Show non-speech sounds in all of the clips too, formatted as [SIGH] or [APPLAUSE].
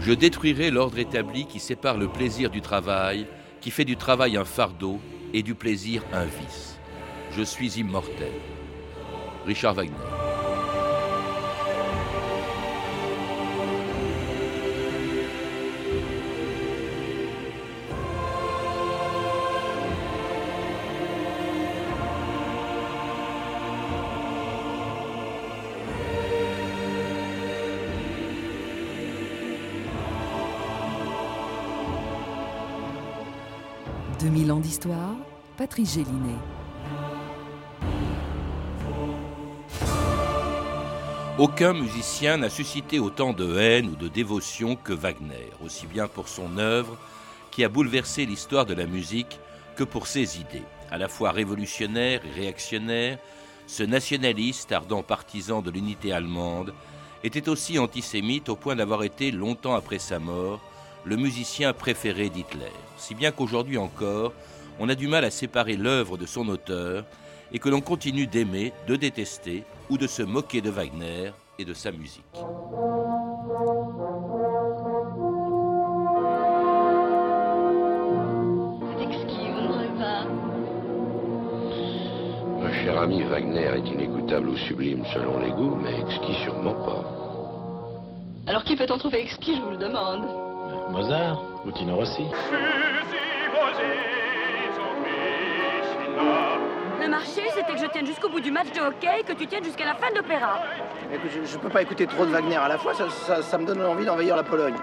Je détruirai l'ordre établi qui sépare le plaisir du travail, qui fait du travail un fardeau et du plaisir un vice. Je suis immortel. Richard Wagner. D'histoire, Patrice Gélinet. Aucun musicien n'a suscité autant de haine ou de dévotion que Wagner, aussi bien pour son œuvre, qui a bouleversé l'histoire de la musique, que pour ses idées. À la fois révolutionnaire et réactionnaire, ce nationaliste, ardent partisan de l'unité allemande, était aussi antisémite au point d'avoir été, longtemps après sa mort, le musicien préféré d'Hitler. Si bien qu'aujourd'hui encore, on a du mal à séparer l'œuvre de son auteur et que l'on continue d'aimer, de détester ou de se moquer de Wagner et de sa musique. Ma chère amie, Wagner est inécoutable ou sublime selon les goûts, mais exquis sûrement pas. Alors qui peut-on trouver exquis, je vous le demande Mozart ou Tino Rossi Le marché, c'était que je tienne jusqu'au bout du match de hockey et que tu tiennes jusqu'à la fin de l'opéra. Écoute, je, je peux pas écouter trop de Wagner à la fois, ça, ça- ça me donne envie d'envahir la Pologne.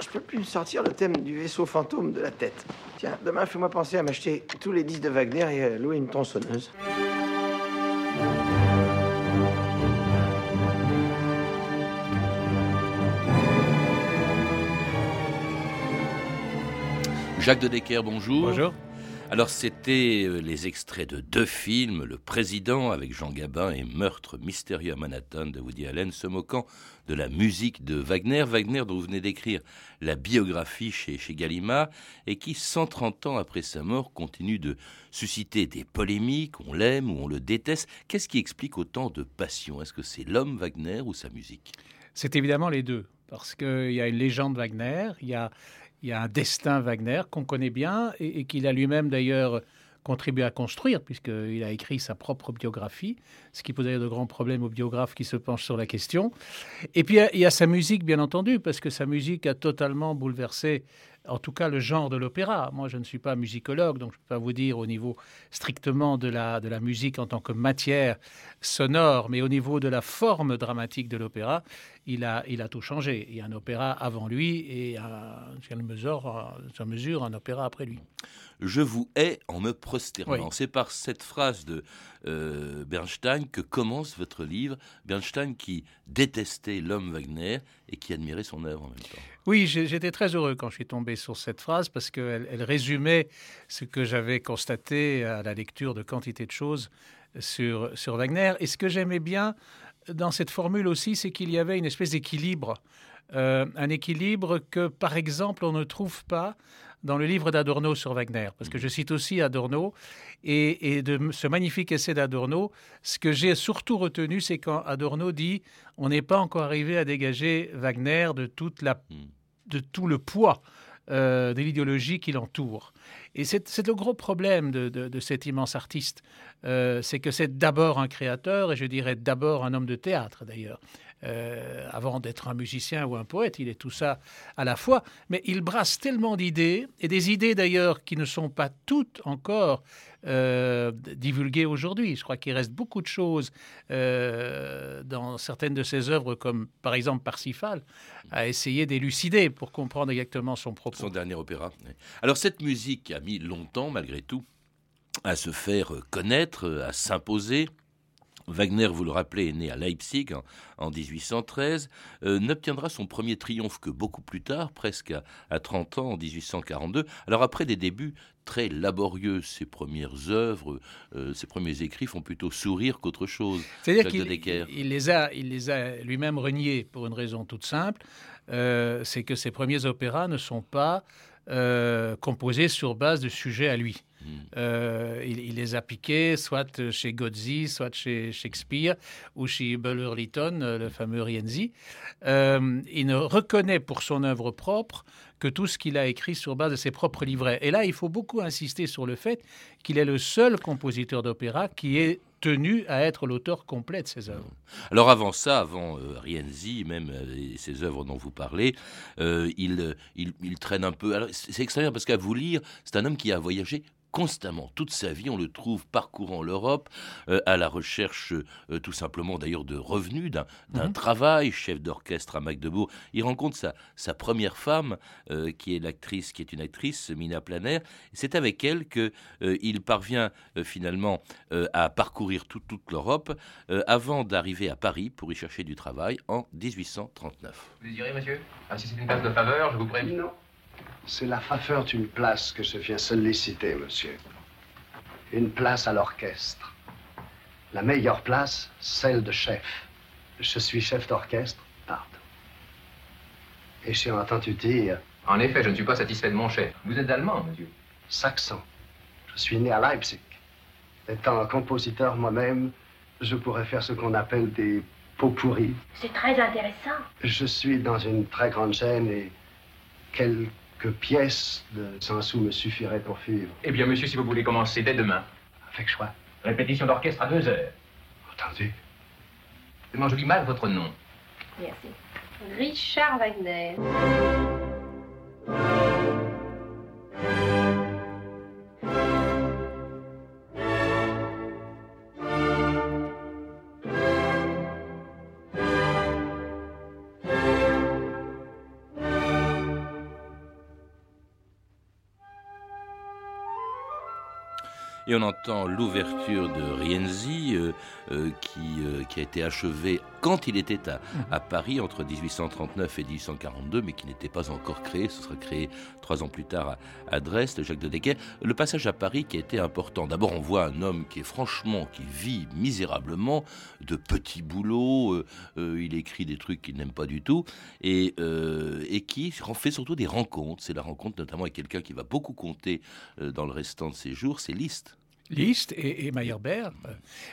Je peux plus me sortir le thème du vaisseau fantôme de la tête. Tiens, demain, fais-moi penser à m'acheter tous les disques de Wagner et à louer une tronçonneuse. Jacques de Decker, bonjour. Bonjour. Alors c'était euh, les extraits de deux films, Le Président avec Jean Gabin et Meurtre mystérieux à Manhattan de Woody Allen, se moquant de la musique de Wagner. Wagner dont vous venez d'écrire la biographie chez, chez Gallimard et qui, 130 ans après sa mort, continue de susciter des polémiques, on l'aime ou on le déteste. Qu'est-ce qui explique autant de passion? Est-ce que c'est l'homme Wagner ou sa musique? C'est évidemment les deux, parce qu'il y a une légende Wagner, il y a, il y a un destin Wagner qu'on connaît bien et, qu'il a lui-même d'ailleurs contribué à construire, puisqu'il a écrit sa propre biographie, ce qui pose d'ailleurs de grands problèmes aux biographes qui se penchent sur la question. Et puis il y a sa musique, bien entendu, parce que sa musique a totalement bouleversé, en tout cas, le genre de l'opéra. Moi, je ne suis pas musicologue, donc je ne peux pas vous dire au niveau strictement de la, de la musique en tant que matière sonore, mais au niveau de la forme dramatique de l'opéra, il a, il a tout changé. Il y a un opéra avant lui et, sur mesure, sur mesure, un opéra après lui. Je vous hais en me prosternant. Oui. C'est par cette phrase de euh, Bernstein que commence votre livre. Bernstein qui détestait l'homme Wagner et qui admirait son œuvre en même temps. Oui, j'étais très heureux quand je suis tombé sur cette phrase parce qu'elle elle résumait ce que j'avais constaté à la lecture de quantité de choses sur, sur Wagner. Et ce que j'aimais bien dans cette formule aussi, c'est qu'il y avait une espèce d'équilibre. Euh, un équilibre que, par exemple, on ne trouve pas dans le livre d'Adorno sur Wagner, parce que je cite aussi Adorno, et, et de ce magnifique essai d'Adorno, ce que j'ai surtout retenu, c'est quand Adorno dit on n'est pas encore arrivé à dégager Wagner de toute la de tout le poids euh, de l'idéologie qui l'entoure. Et c'est c'est le gros problème de, de- de cet immense artiste. Euh, c'est que c'est d'abord un créateur, et je dirais d'abord un homme de théâtre d'ailleurs. Euh, avant d'être un musicien ou un poète, il est tout ça à la fois, mais il brasse tellement d'idées, et des idées d'ailleurs qui ne sont pas toutes encore euh, divulguées aujourd'hui. Je crois qu'il reste beaucoup de choses euh, dans certaines de ses œuvres, comme par exemple Parsifal, à essayer d'élucider pour comprendre exactement son propos. Son dernier opéra. Alors cette musique a mis longtemps, malgré tout, à se faire connaître, à s'imposer. Wagner, vous le rappelez, est né à Leipzig en, en 1813, euh, n'obtiendra son premier triomphe que beaucoup plus tard, presque à, à 30 ans, en 1842. Alors après des débuts très laborieux, ses premières œuvres, euh, ses premiers écrits font plutôt sourire qu'autre chose. C'est-à-dire qu'il il les a, il les a lui-même reniés pour une raison toute simple, euh, c'est que ses premiers opéras ne sont pas euh, composés sur base de sujets à lui. Mm. Euh, il, il les a piqués, soit chez Gozzi, soit chez Shakespeare, ou chez Buller Lytton, euh, le fameux Rienzi. Euh, il ne reconnaît pour son œuvre propre que tout ce qu'il a écrit sur base de ses propres livrets. Et là, il faut beaucoup insister sur le fait qu'il est le seul compositeur d'opéra qui est tenu à être l'auteur complet de ses œuvres. Alors avant ça, avant euh, Rienzi, même euh, ces œuvres dont vous parlez, euh, il, il, il traîne un peu. C'est extraordinaire parce qu'à vous lire, c'est un homme qui a voyagé constamment, toute sa vie, on le trouve parcourant l'Europe, euh, à la recherche euh, tout simplement d'ailleurs de revenus, d'un Mhm. travail, chef d'orchestre à Magdebourg. Il rencontre sa, sa première femme, euh, qui est l'actrice, qui est une actrice, Mina Planer. C'est avec elle que euh, il parvient euh, finalement euh, à parcourir tout- toute l'Europe euh, avant d'arriver à Paris pour y chercher du travail en 1839. Vous désirez, monsieur Ah, si c'est une place de faveur, je vous préviens. Non. C'est la faveur d'une place que je viens solliciter, monsieur. Une place à l'orchestre. La meilleure place, celle de chef. Je suis chef d'orchestre, pardon. Et j'ai entendu dire En effet, je ne suis pas satisfait de mon chef. Vous êtes allemand, monsieur saxon. Je suis né à Leipzig. Étant compositeur moi-même, je pourrais faire ce qu'on appelle des pots pourris. C'est très intéressant. Je suis dans une très grande chaîne et quelques pièces de 100 sous me suffiraient pour vivre. Eh bien, monsieur, si vous voulez commencer dès demain. Avec choix. Répétition d'orchestre à deux heures. Entendu. Seulement, je lis mal votre nom. Merci. Richard Wagner. Et on entend l'ouverture de Rienzi euh, euh, qui, euh, qui a été achevée quand il était à, Paris entre 1839 et 1842, mais qui n'était pas encore créé. Ce sera créé trois ans plus tard à, Dresde, Jacques de Decker. Le passage à Paris qui a été important. D'abord, on voit un homme qui est franchement, qui vit misérablement de petits boulots. il écrit des trucs qu'il n'aime pas du tout et, et qui fait surtout des rencontres. C'est la rencontre notamment avec quelqu'un qui va beaucoup compter dans le restant de ses jours, c'est Liszt. Liszt et, Meyerbeer.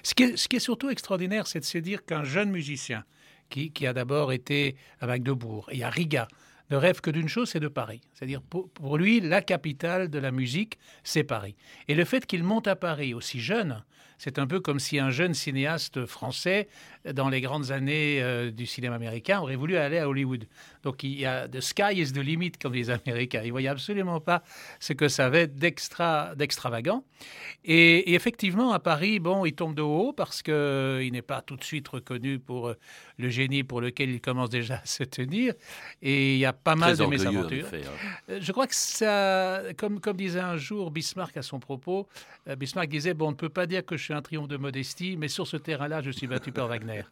Ce qui, est, surtout extraordinaire, c'est de se dire qu'un jeune musicien qui, a d'abord été à Magdebourg et à Riga ne rêve que d'une chose, c'est de Paris. C'est-à-dire pour lui, la capitale de la musique, c'est Paris. Et le fait qu'il monte à Paris aussi jeune, c'est un peu comme si un jeune cinéaste français, dans les grandes années euh, du cinéma américain, aurait voulu aller à Hollywood. Donc il y a the sky is the limit, comme les Américains. Ils ne voyaient absolument pas ce que ça avait d'extra, d'extravagant. Et, et, effectivement, à Paris, bon, il tombe de haut parce qu'il n'est pas tout de suite reconnu pour euh, le génie pour lequel il commence déjà à se tenir. Et il y a pas mal de mésaventures. effet, hein. Euh, Je crois que ça, comme, comme disait un jour Bismarck à son propos, euh, Bismarck disait Bon, on ne peut pas dire que je suis un triomphe de modestie, mais sur ce terrain-là, je suis battu par Wagner. [LAUGHS]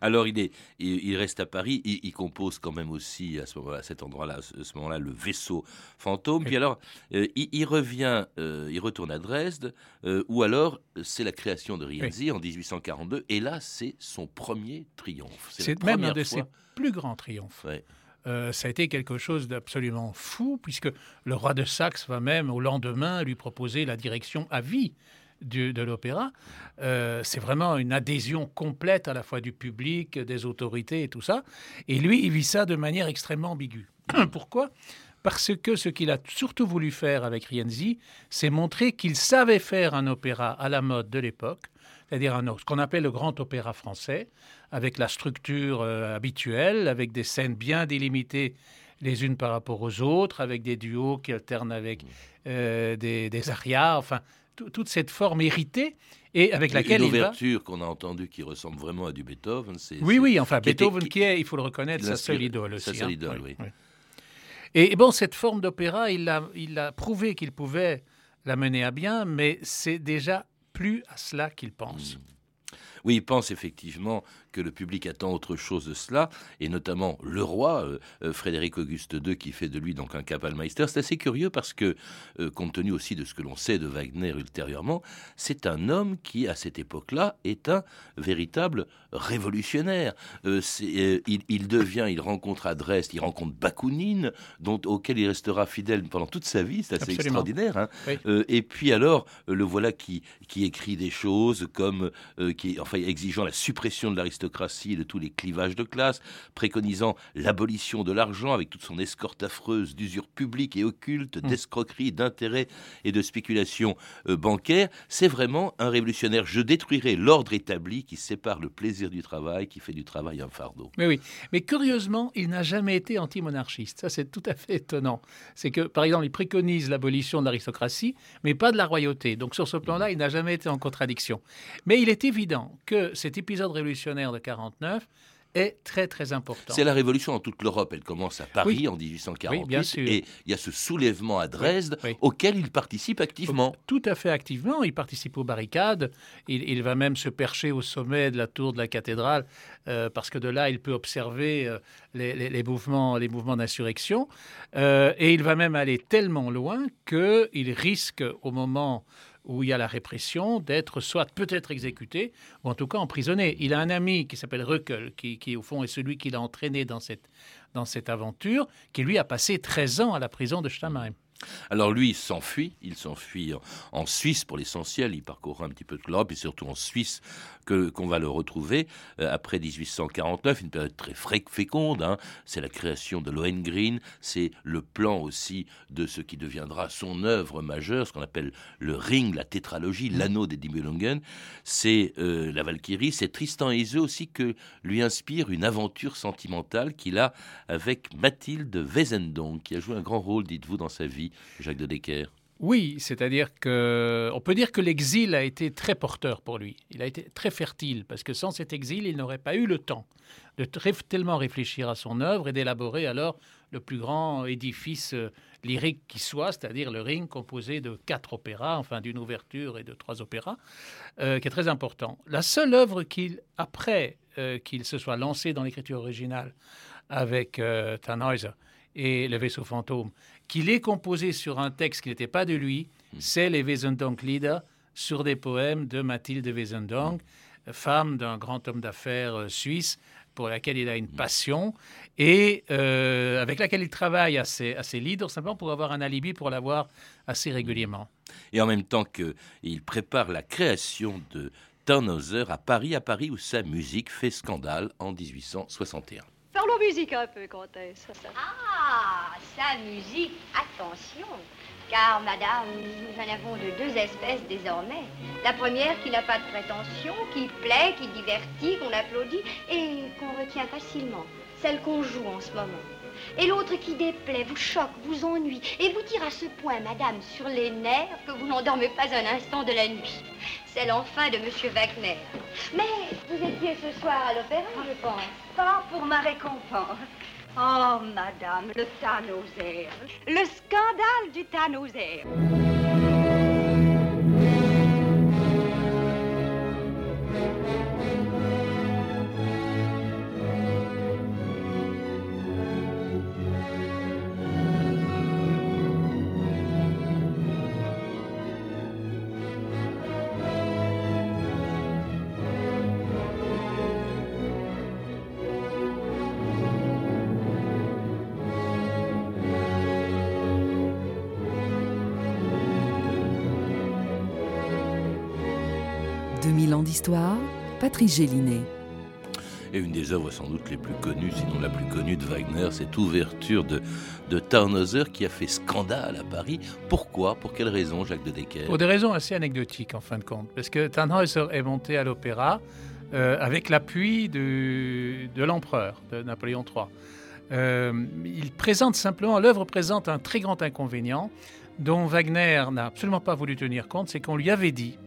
Alors il, est, il, il reste à Paris, il, il compose quand même aussi à, ce moment à cet endroit-là, à ce moment-là, le vaisseau fantôme. Puis alors, euh, il, il revient, euh, il retourne à Dresde, euh, ou alors c'est la création de Rienzi en 1842, et là c'est son premier triomphe. C'est même un de fois- ses plus grands triomphes. Ouais. Euh, ça a été quelque chose d'absolument fou, puisque le roi de Saxe va même au lendemain lui proposer la direction à vie de l'opéra. Euh, c'est vraiment une adhésion complète à la fois du public, des autorités et tout ça. Et lui, il vit ça de manière extrêmement ambiguë. [CLEARS THROAT] Pourquoi? Parce que ce qu'il a surtout voulu faire avec Rienzi, c'est montrer qu'il savait faire un opéra à la mode de l'époque, c'est-à-dire un, ce qu'on appelle le grand opéra français, avec la structure euh, habituelle, avec des scènes bien délimitées les unes par rapport aux autres, avec des duos qui alternent avec euh, des, des arias, enfin, tout- toute cette forme héritée, et avec laquelle Une va... ouverture qu'on a entendue qui ressemble vraiment à du Beethoven. c'est- Oui, oui, enfin, qui Beethoven qui- qui est, il faut le reconnaître, sa seule idole aussi. sa seule hein. idole, oui. Et bon, cette forme d'opéra, il a, il a prouvé qu'il pouvait la mener à bien, mais c'est déjà plus à cela qu'il pense. Oui, il pense effectivement que le public attend autre chose de cela, et notamment le roi, euh, euh, Frédéric Auguste II, qui fait de lui donc un Kapellmeister. C'est assez curieux parce que, euh, compte tenu aussi de ce que l'on sait de Wagner ultérieurement, c'est un homme qui, à cette époque-là, est un véritable révolutionnaire. il, devient, il rencontre à Dresde, il rencontre Bakounine, dont, auquel il restera fidèle pendant toute sa vie, c'est assez extraordinaire. Hein. et puis alors, le voilà qui, qui écrit des choses comme, qui, enfin, exigeant la suppression de l'aristocratie et de tous les clivages de classe, préconisant l'abolition de l'argent avec toute son escorte affreuse d'usure publique et occulte, hmm. d'escroquerie, d'intérêts et de spéculation euh, bancaire. C'est vraiment un révolutionnaire. Je détruirai l'ordre établi qui sépare le plaisir du travail, qui fait du travail un fardeau. Mais oui, mais curieusement, il n'a jamais été anti-monarchiste. Ça, c'est tout à fait étonnant. C'est que, par exemple, il préconise l'abolition de l'aristocratie, mais pas de la royauté. Donc, sur ce plan-là, il n'a jamais été en contradiction. Mais il est évident que cet épisode révolutionnaire de 49 est très très important. C'est la révolution dans toute l'Europe. Elle commence à Paris en 1848 bien sûr. et il y a ce soulèvement à Dresde auquel il participe activement. Tout à fait activement. Il participe aux barricades. Il, va même se percher au sommet de la tour de la cathédrale euh, parce que de là il peut observer euh, les, mouvements les mouvements d'insurrection. Euh, et il va même aller tellement loin qu'il risque au moment où il y a la répression, d'être soit peut-être exécuté, ou en tout cas emprisonné. Il a un ami qui s'appelle Ruckel, qui, qui, au fond est celui qui l'a entraîné dans cette, dans cette aventure, qui lui a passé 13 ans à la prison de Stammheim. Alors lui, il s'enfuit, il s'enfuit en Suisse pour l'essentiel, il parcourt un petit peu de l'Europe et surtout en Suisse que qu'on va le retrouver euh, après 1849, une période très féconde. Hein. C'est la création de Lohengrin, c'est le plan aussi de ce qui deviendra son œuvre majeure, ce qu'on appelle le Ring, la tétralogie, mmh. l'anneau des Nibelungen. C'est euh, la Valkyrie, c'est Tristan et Iseult aussi que lui inspire une aventure sentimentale qu'il a avec Mathilde Wesendonck, qui a joué un grand rôle, dites-vous, dans sa vie. Jacques de Decker oui, c'est-à-dire que on peut dire que l'exil a été très porteur pour lui. Il a été très fertile parce que sans cet exil, il n'aurait pas eu le temps de tellement réfléchir à son œuvre et d'élaborer alors le plus grand édifice euh, lyrique qui soit, c'est-à-dire le Ring composé de quatre opéras, enfin d'une ouverture et de trois opéras, euh, qui est très important. La seule œuvre qu'il, après euh, qu'il se soit lancé dans l'écriture originale avec Tannhäuser et le vaisseau fantôme, qu'il est composé sur un texte qui n'était pas de lui, hmm. c'est les Wesendonck-Lieder sur des poèmes de Mathilde Wesendonck, femme d'un grand homme d'affaires euh, suisse pour laquelle il a une hmm. passion et euh, avec laquelle il travaille à ses, à ses leaders simplement pour avoir un alibi pour l'avoir assez régulièrement. Et en même temps qu'il prépare la création de Tannhauser à Paris, à Paris où sa musique fait scandale en 1861. Parlons musique un peu, comtesse. Ah, sa musique, attention. Car, madame, nous en avons de deux espèces désormais. La première qui n'a pas de prétention, qui plaît, qui divertit, qu'on applaudit et qu'on retient facilement. Celle qu'on joue en ce moment. Et l'autre qui déplaît, vous choque, vous ennuie et vous tire à ce point, madame, sur les nerfs que vous n'endormez pas un instant de la nuit. Celle enfin de Monsieur Wagner. Mais vous étiez ce soir à l'opéra, je pense. Pas pour ma récompense. Oh, madame, le Tannhauser. Le scandale du Tannhauser. 2000 ans d'histoire, Patrice Gélinet. Et une des œuvres sans doute les plus connues, sinon la plus connue de Wagner, cette ouverture de, de Tannhauser qui a fait scandale à Paris. Pourquoi? Pour quelles raisons, Jacques de Decker? Pour des raisons assez anecdotiques, en fin de compte. Parce que Tannhauser est monté à l'opéra euh, avec l'appui de, de l'empereur, de Napoléon III. Euh, il présente simplement, l'œuvre présente un très grand inconvénient dont Wagner n'a absolument pas voulu tenir compte, c'est qu'on lui avait dit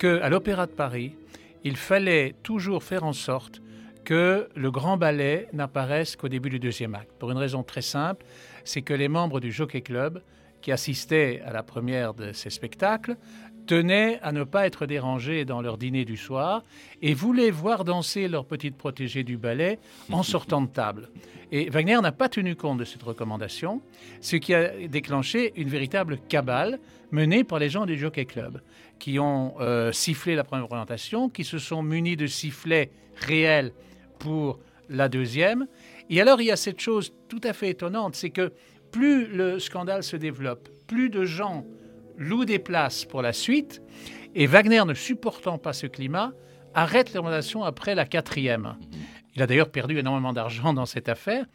qu'à l'Opéra de Paris, il fallait toujours faire en sorte que le grand ballet n'apparaisse qu'au début du deuxième acte. Pour une raison très simple, c'est que les membres du Jockey Club, qui assistaient à la première de ces spectacles, tenaient à ne pas être dérangés dans leur dîner du soir et voulaient voir danser leur petite protégée du ballet en [LAUGHS] sortant de table. Et Wagner n'a pas tenu compte de cette recommandation, ce qui a déclenché une véritable cabale menée par les gens du Jockey Club, qui ont euh, sifflé la première présentation, qui se sont munis de sifflets réels pour la deuxième. Et alors il y a cette chose tout à fait étonnante, c'est que plus le scandale se développe, plus de gens loue des places pour la suite, et Wagner, ne supportant pas ce climat, arrête les après la quatrième. Il a d'ailleurs perdu énormément d'argent dans cette affaire.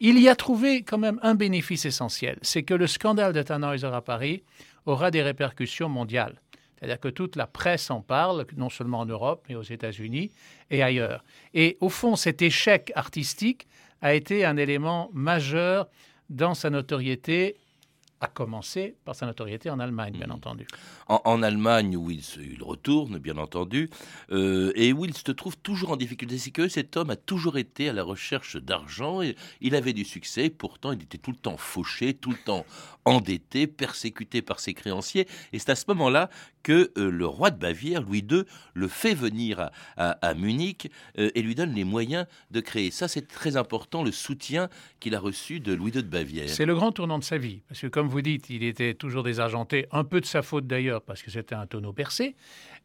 Il y a trouvé quand même un bénéfice essentiel, c'est que le scandale de Tannhäuser à Paris aura des répercussions mondiales. C'est-à-dire que toute la presse en parle, non seulement en Europe, mais aux États-Unis et ailleurs. Et au fond, cet échec artistique a été un élément majeur dans sa notoriété à commencer par sa notoriété en Allemagne, bien mhm. entendu. En, Allemagne, où il, il, retourne, bien entendu, euh, et où il se trouve toujours en difficulté. C'est que cet homme a toujours été à la recherche d'argent, et il avait du succès, pourtant il était tout le temps fauché, tout le temps endetté, persécuté par ses créanciers, et c'est à ce moment-là que euh, le roi de Bavière, Louis II, le fait venir à, Munich euh, et lui donne les moyens de créer. Ça, c'est très important, le soutien qu'il a reçu de Louis II de Bavière. C'est le grand tournant de sa vie, parce que comme vous dites, il était toujours désargenté, un peu de sa faute d'ailleurs, parce que c'était un tonneau percé.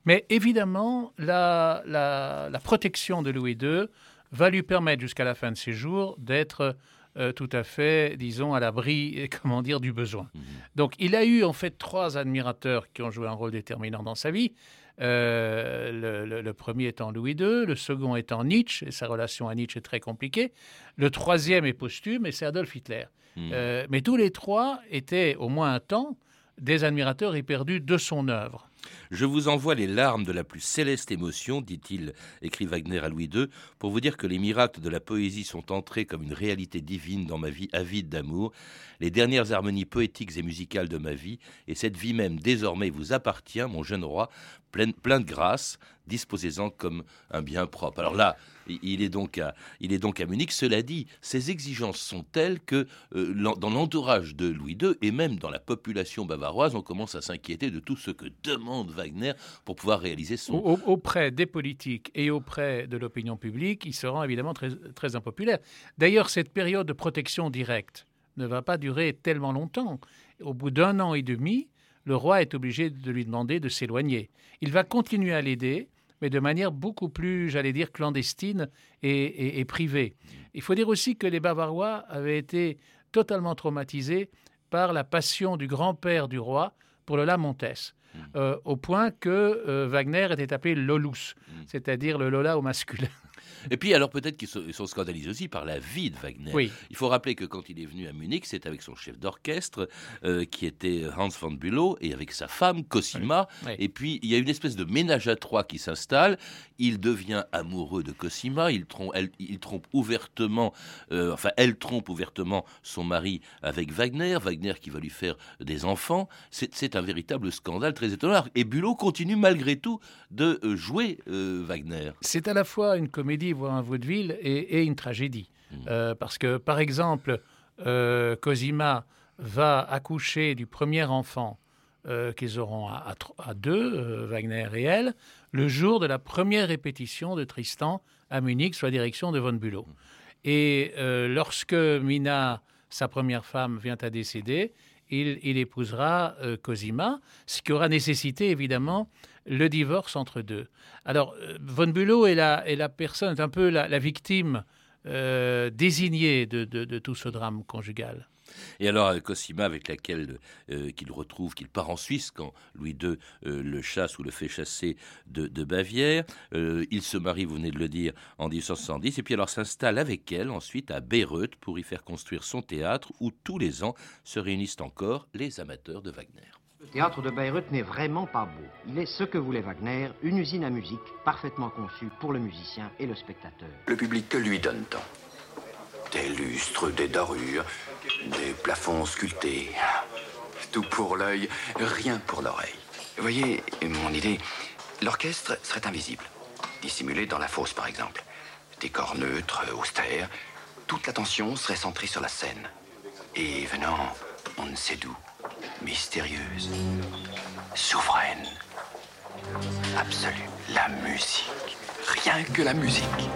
Mais évidemment, la, la, protection de Louis II va lui permettre jusqu'à la fin de ses jours d'être euh, tout à fait, disons, à l'abri, [LAUGHS] comment dire, du besoin. Mhm. Donc, il a eu en fait trois admirateurs qui ont joué un rôle déterminant dans sa vie. Euh, le, premier étant Louis II, le second étant Nietzsche, et sa relation à Nietzsche est très compliquée. Le troisième est posthume, et c'est Adolf Hitler. Mhm. Euh, mais tous les trois étaient, au moins un temps, des admirateurs éperdus de son œuvre. Je vous envoie les larmes de la plus céleste émotion, dit-il, écrit Wagner à Louis II, pour vous dire que les miracles de la poésie sont entrés comme une réalité divine dans ma vie avide d'amour, les dernières harmonies poétiques et musicales de ma vie, et cette vie même désormais vous appartient, mon jeune roi, plein, plein de grâce, disposez-en comme un bien propre. Alors là, il est donc à, il est donc à Munich. Cela dit, ces exigences sont telles que euh, dans l'entourage de Louis II et même dans la population bavaroise, on commence à s'inquiéter de tout ce que demande Wagner pour pouvoir réaliser son. auprès des politiques et auprès de l'opinion publique, il se rend évidemment très, très impopulaire. D'ailleurs, cette période de protection directe ne va pas durer tellement longtemps. Au bout d'un an et demi, le roi est obligé de lui demander de s'éloigner. Il va continuer à l'aider, mais de manière beaucoup plus, j'allais dire, clandestine et, privée. Il faut dire aussi que les Bavarois avaient été totalement traumatisés par la passion du grand-père du roi pour le Lamontès. Mmh. Euh, au point que euh, Wagner était appelé Lolus, mmh. c'est-à-dire le Lola au masculin. Et puis, alors peut-être qu'ils sont, scandalisés aussi par la vie de Wagner. Il faut rappeler que quand il est venu à Munich, c'est avec son chef d'orchestre, euh, qui était Hans von Bülow, et avec sa femme, Cosima. Et puis, il y a une espèce de ménage à trois qui s'installe. Il devient amoureux de Cosima. Il trompe, elle, il trompe ouvertement, euh, enfin, elle trompe ouvertement son mari avec Wagner. Wagner qui va lui faire des enfants. C'est un véritable scandale très étonnant. Et Bülow continue malgré tout de euh, jouer Wagner. C'est à la fois une comédie voir un vaudeville et, une tragédie. Mmh. Euh, parce que, par exemple, euh, Cosima va accoucher du premier enfant euh, qu'ils auront à, deux, Wagner et elle, le jour de la première répétition de Tristan à Munich sous la direction de von Bülow. Mmh. Et lorsque Mina, sa première femme, vient à décéder, il, épousera Cosima, ce qui aura nécessité évidemment le divorce entre deux. Alors, euh, von Bülow est la, personne, est un peu la, victime euh, désignée de, tout ce drame conjugal. Et alors, euh, Cosima, avec laquelle qu'il retrouve, qu'il part en Suisse quand Louis II le chasse ou le fait chasser de, Bavière, il se marie, vous venez de le dire, en 1870, et puis alors s'installe avec elle ensuite à Bayreuth pour y faire construire son théâtre où tous les ans se réunissent encore les amateurs de Wagner. Le théâtre de Bayreuth n'est vraiment pas beau. Il est ce que voulait Wagner, une usine à musique parfaitement conçue pour le musicien et le spectateur. Le public que lui donne-t-on Des lustres, des dorures, des plafonds sculptés. Tout pour l'œil, rien pour l'oreille. Voyez, mon idée, l'orchestre serait invisible. Dissimulé dans la fosse, par exemple. Décor neutre, austère. Toute l'attention serait centrée sur la scène. Et venant, on ne sait d'où mystérieuse, souveraine, absolue. La musique. Rien que la musique.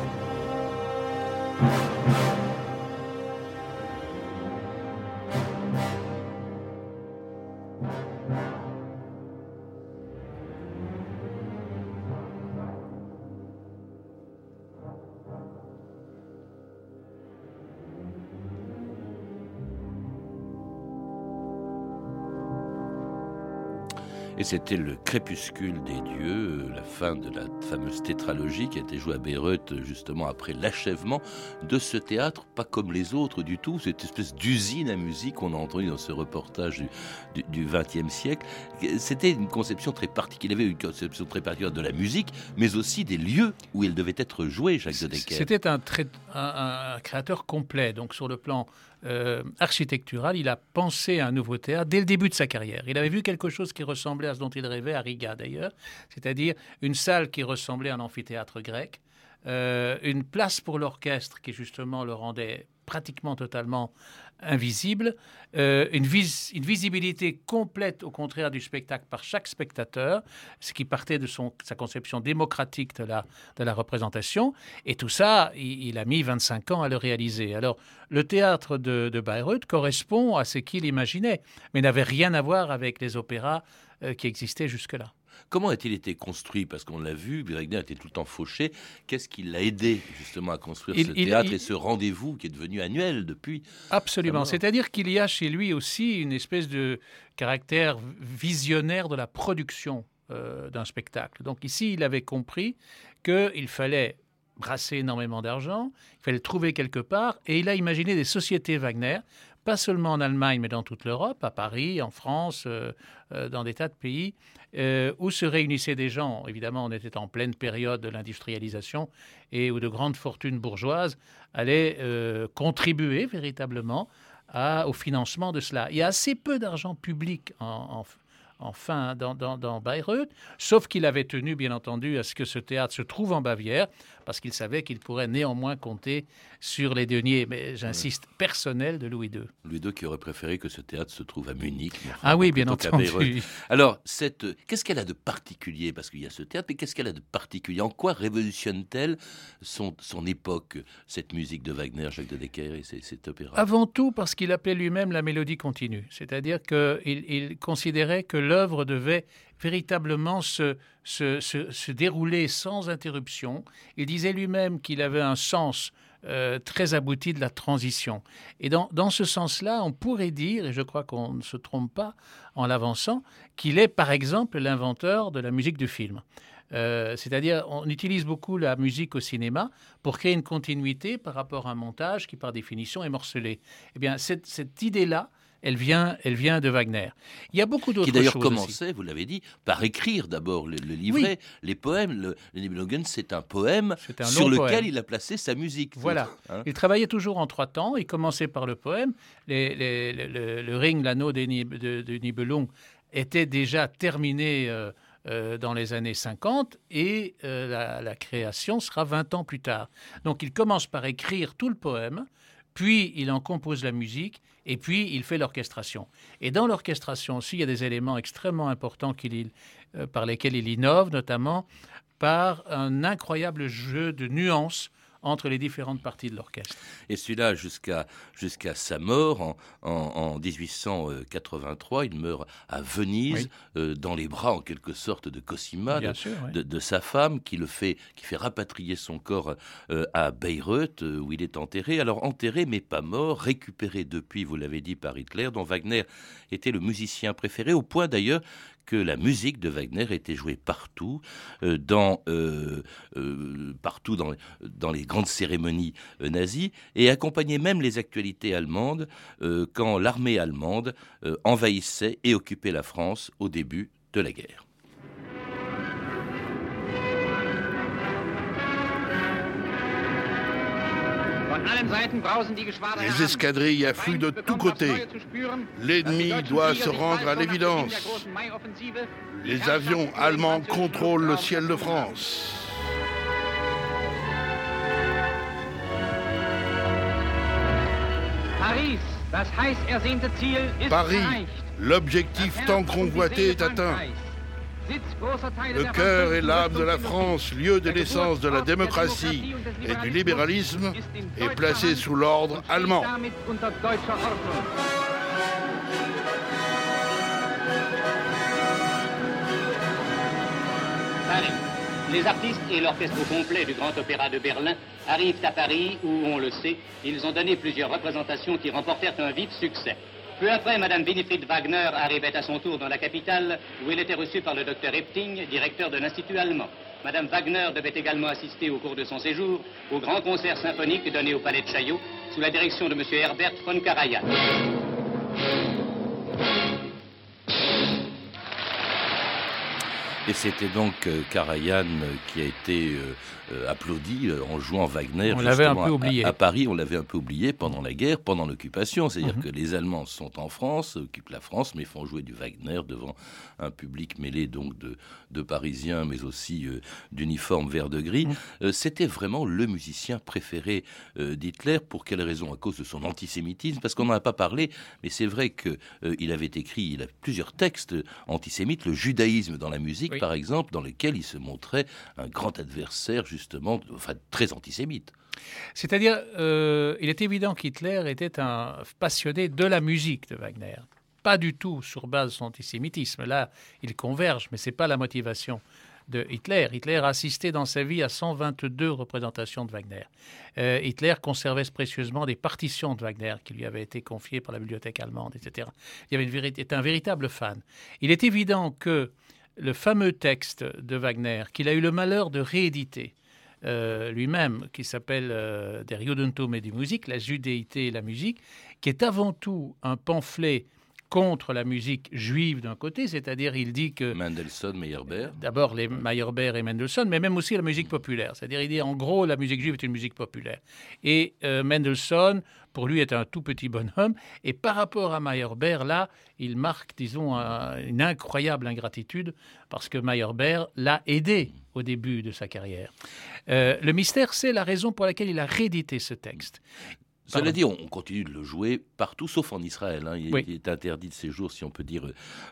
Et c'était le crépuscule des dieux, la fin de la fameuse tétralogie qui a été jouée à Bayreuth justement après l'achèvement de ce théâtre, pas comme les autres du tout, cette espèce d'usine à musique qu'on a entendu dans ce reportage du XXe siècle. C'était une conception très particulière, il avait une conception très particulière de la musique, mais aussi des lieux où elle devait être jouée, Jacques de Decker. C'était un, un, un créateur complet, donc sur le plan euh, architectural, il a pensé à un nouveau théâtre dès le début de sa carrière. Il avait vu quelque chose qui ressemblait à ce dont il rêvait à Riga d'ailleurs, c'est-à-dire une salle qui ressemblait à un amphithéâtre grec, euh, une place pour l'orchestre qui justement le rendait pratiquement totalement invisible, euh, une, visibilité complète au contraire du spectacle par chaque spectateur, ce qui partait de son, sa conception démocratique de la, représentation. Et tout ça, il, a mis 25 ans à le réaliser. Alors, le théâtre de, de Bayreuth correspond à ce qu'il imaginait, mais n'avait rien à voir avec les opéras euh, qui existaient jusque-là. Comment a-t-il été construit? Parce qu'on l'a vu, Wagner était tout le temps fauché. Qu'est-ce qui l'a aidé justement à construire ce théâtre et ce rendez-vous qui est devenu annuel depuis Absolument. C'est-à-dire qu'il y a chez lui aussi une espèce de caractère visionnaire de la production euh, d'un spectacle. Donc ici, il avait compris qu'il fallait brasser énormément d'argent, il fallait le trouver quelque part, et il a imaginé des sociétés Wagner pas seulement en Allemagne, mais dans toute l'Europe, à Paris, en France, euh, euh, dans des tas de pays, euh, où se réunissaient des gens. Évidemment, on était en pleine période de l'industrialisation et où de grandes fortunes bourgeoises allaient contribuer véritablement au financement de cela. Il y a assez peu d'argent public en, enfin dans, dans, Bayreuth, sauf qu'il avait tenu, bien entendu, à ce que ce théâtre se trouve en Bavière, parce qu'il savait qu'il pourrait néanmoins compter sur les deniers, mais j'insiste, personnels de Louis II. Louis II qui aurait préféré que ce théâtre se trouve à Munich. ah oui, bien entendu. Alors, cette, qu'est-ce qu'elle a de particulier? Parce qu'il y a ce théâtre, mais qu'est-ce qu'elle a de particulier? En quoi révolutionne-t-elle son, son époque, cette musique de Wagner, Jacques de Decker et cet opéra? Avant tout parce qu'il appelait lui-même la mélodie continue, c'est-à-dire qu'il il considérait que l'œuvre devait véritablement se, se, dérouler sans interruption. Il disait lui-même qu'il avait un sens euh, très abouti de la transition. Et dans, dans ce sens-là, on pourrait dire, et je crois qu'on ne se trompe pas en l'avançant, qu'il est par exemple l'inventeur de la musique de film. Euh, c'est-à-dire, on utilise beaucoup la musique au cinéma pour créer une continuité par rapport à un montage qui, par définition, est morcelé. Eh bien, cette, cette idée-là, elle vient, elle vient de Wagner. Il y a beaucoup d'autres choses. Qui d'ailleurs commençait, vous l'avez dit, par écrire d'abord le, livret, les poèmes. Le, le c'est un poème sur lequel il a placé sa musique. Voilà. Hein. il travaillait toujours en trois temps. Il commençait par le poème. le, ring, l'anneau de, de, Nibelung était déjà terminé. Euh, euh, dans les années 50 et euh, la, la, création sera 20 ans plus tard. Donc il commence par écrire tout le poème, puis il en compose la musique, et puis il fait l'orchestration. Et dans l'orchestration aussi, il y a des éléments extrêmement importants euh, par lesquels il innove, notamment par un incroyable jeu de nuances entre les différentes parties de l'orchestre. Et celui-là, jusqu'à jusqu'à sa mort en, en, 1883, il meurt à Venise, euh, dans les bras en quelque sorte de Cosima, de, sa femme, qui le fait, qui fait rapatrier son corps euh, à Bayreuth, euh, où il est enterré. Alors enterré, mais pas mort, récupéré depuis, vous l'avez dit, par Hitler, dont Wagner était le musicien préféré, au point d'ailleurs que la musique de Wagner était jouée partout, euh, dans, euh, euh, dans, dans, les grandes cérémonies nazies, et accompagnait même les actualités allemandes quand l'armée allemande envahissait et occupait la France au début de la guerre. Les escadrilles affluent de tous côtés. L'ennemi doit se rendre à l'évidence. Les avions allemands contrôlent le ciel de France. Paris, l'objectif tant convoité est atteint. Le cœur et l'âme de la France, lieu de naissance de la démocratie et du libéralisme, est placé sous l'ordre allemand. Les artistes et l'orchestre complet du Grand Opéra de Berlin arrivent à Paris où, on le sait, ils ont donné plusieurs représentations qui remportèrent un vif succès. Peu après, Madame Winifred Wagner arrivait à son tour dans la capitale où elle était reçue par le docteur Epting, directeur de l'Institut allemand. Madame Wagner devait également assister au cours de son séjour au grand concert symphonique donné au Palais de Chaillot sous la direction de M. Herbert von Karajan. Et c'était donc euh, Karajan euh, qui a été euh, applaudi en jouant Wagner. On l'avait un peu oublié. À, Paris, on l'avait un peu oublié pendant la guerre, pendant l'occupation. C'est-à-dire Mhm. que les Allemands sont en France, occupent la France, mais font jouer du Wagner devant un public mêlé donc de, de Parisiens, mais aussi euh, d'uniformes vert de gris. Mhm. Euh, C'était vraiment le musicien préféré euh, d'Hitler. Pour quelle raison? À cause de son antisémitisme, parce qu'on n'en a pas parlé, mais c'est vrai que euh, il avait écrit, il a plusieurs textes antisémites, le judaïsme dans la musique, Oui. par exemple, dans lequel il se montrait un grand adversaire justement, enfin très antisémite. C'est-à-dire, euh, il est évident qu'Hitler était un passionné de la musique de Wagner. Pas du tout sur base de son antisémitisme. Là, il converge, mais ce n'est pas la motivation de Hitler. Hitler a assisté dans sa vie à 122 représentations de Wagner. Euh, Hitler conservait précieusement des partitions de Wagner qui lui avaient été confiées par la bibliothèque allemande, etc. Il y avait une véri- était un véritable fan. Il est évident que le fameux texte de Wagner, qu'il a eu le malheur de rééditer, euh, lui-même, qui s'appelle euh, Der Judentum et die Musik, la judéité et la musique, qui est avant tout un pamphlet contre la musique juive d'un côté, c'est-à-dire il dit que Mendelssohn, Meyerbeer. d'abord les Meyerbeer et Mendelssohn, mais même aussi la musique populaire. C'est-à-dire il dit en gros la musique juive est une musique populaire. Et euh, Mendelssohn, pour lui, est un tout petit bonhomme. Et par rapport à Meyerbeer, là, il marque, disons, un- une incroyable ingratitude parce que Meyerbeer l'a aidé au début de sa carrière. Euh, le mystère, c'est la raison pour laquelle il a réédité ce texte. Cela Pardon. dit, on on continue de le jouer partout, sauf en Israël. hein. Il, Oui. il est interdit de séjour, si on peut dire,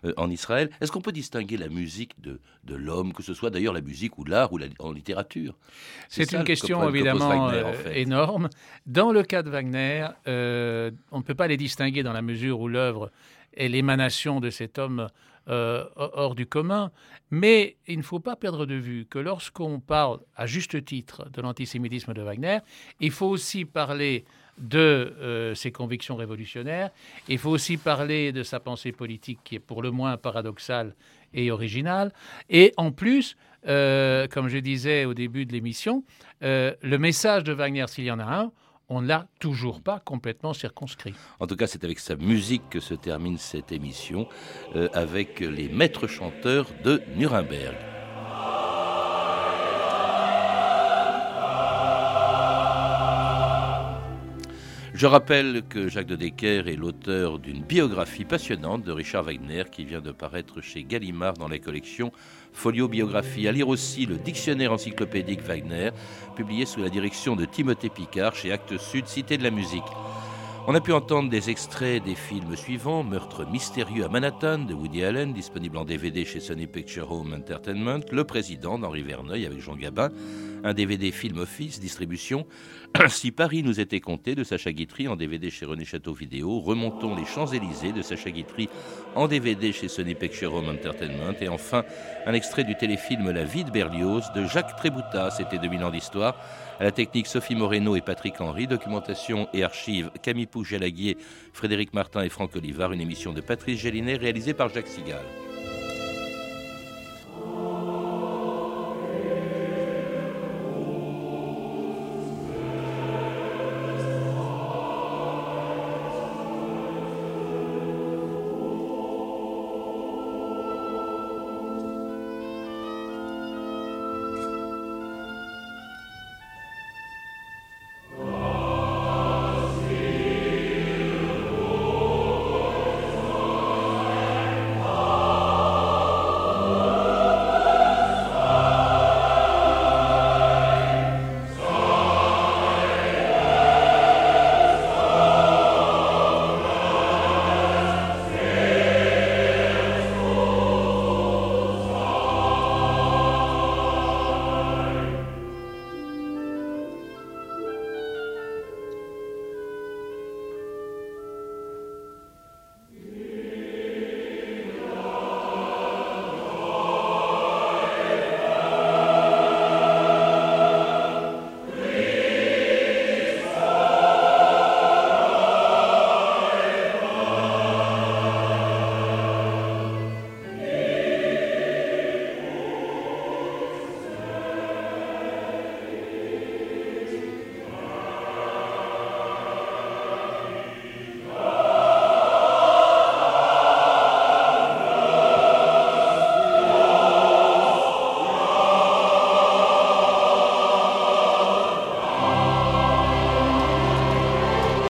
euh, en Israël. Est-ce qu'on peut distinguer la musique de, de l'homme, que ce soit d'ailleurs la musique ou l'art ou la, en littérature? C'est une question que évidemment Wagner, en euh, fait. énorme. Dans le cas de Wagner, euh, on ne peut pas les distinguer dans la mesure où l'œuvre est l'émanation de cet homme euh, hors du commun. Mais il ne faut pas perdre de vue que lorsqu'on parle à juste titre de l'antisémitisme de Wagner, il faut aussi parler de euh, ses convictions révolutionnaires, il faut aussi parler de sa pensée politique qui est pour le moins paradoxale et originale. Et en plus, euh, comme je disais au début de l'émission, le message de Wagner, s'il y en a un, on ne l'a toujours pas complètement circonscrit. En tout cas, c'est avec sa musique que se termine cette émission, euh, avec les maîtres chanteurs de Nuremberg. Je rappelle que Jacques de Decker est l'auteur d'une biographie passionnante de Richard Wagner qui vient de paraître chez Gallimard dans la collection Folio Biographie. À lire aussi le dictionnaire encyclopédique Wagner, publié sous la direction de Timothée Picard chez Actes Sud, Cité de la musique. On a pu entendre des extraits des films suivants Meurtre mystérieux à Manhattan de Woody Allen, disponible en DVD chez Sony Picture Home Entertainment, Le Président d'Henri Verneuil avec Jean Gabin, un DVD Film Office, distribution. [CLEARS THROAT] Si Paris nous était compté de Sacha Guitry en DVD chez René Château Vidéo, Remontons les Champs-Élysées de Sacha Guitry en DVD chez Sony Picture Home Entertainment, et enfin un extrait du téléfilm La vie de Berlioz de Jacques Tréboutta, c'était 2000 ans d'histoire. À la technique Sophie Moreno et Patrick Henry, documentation et archives Camille Pouge-Jalaguier, Frédéric Martin et Franck Olivard, une émission de Patrice Gélinet réalisée par Jacques Sigal.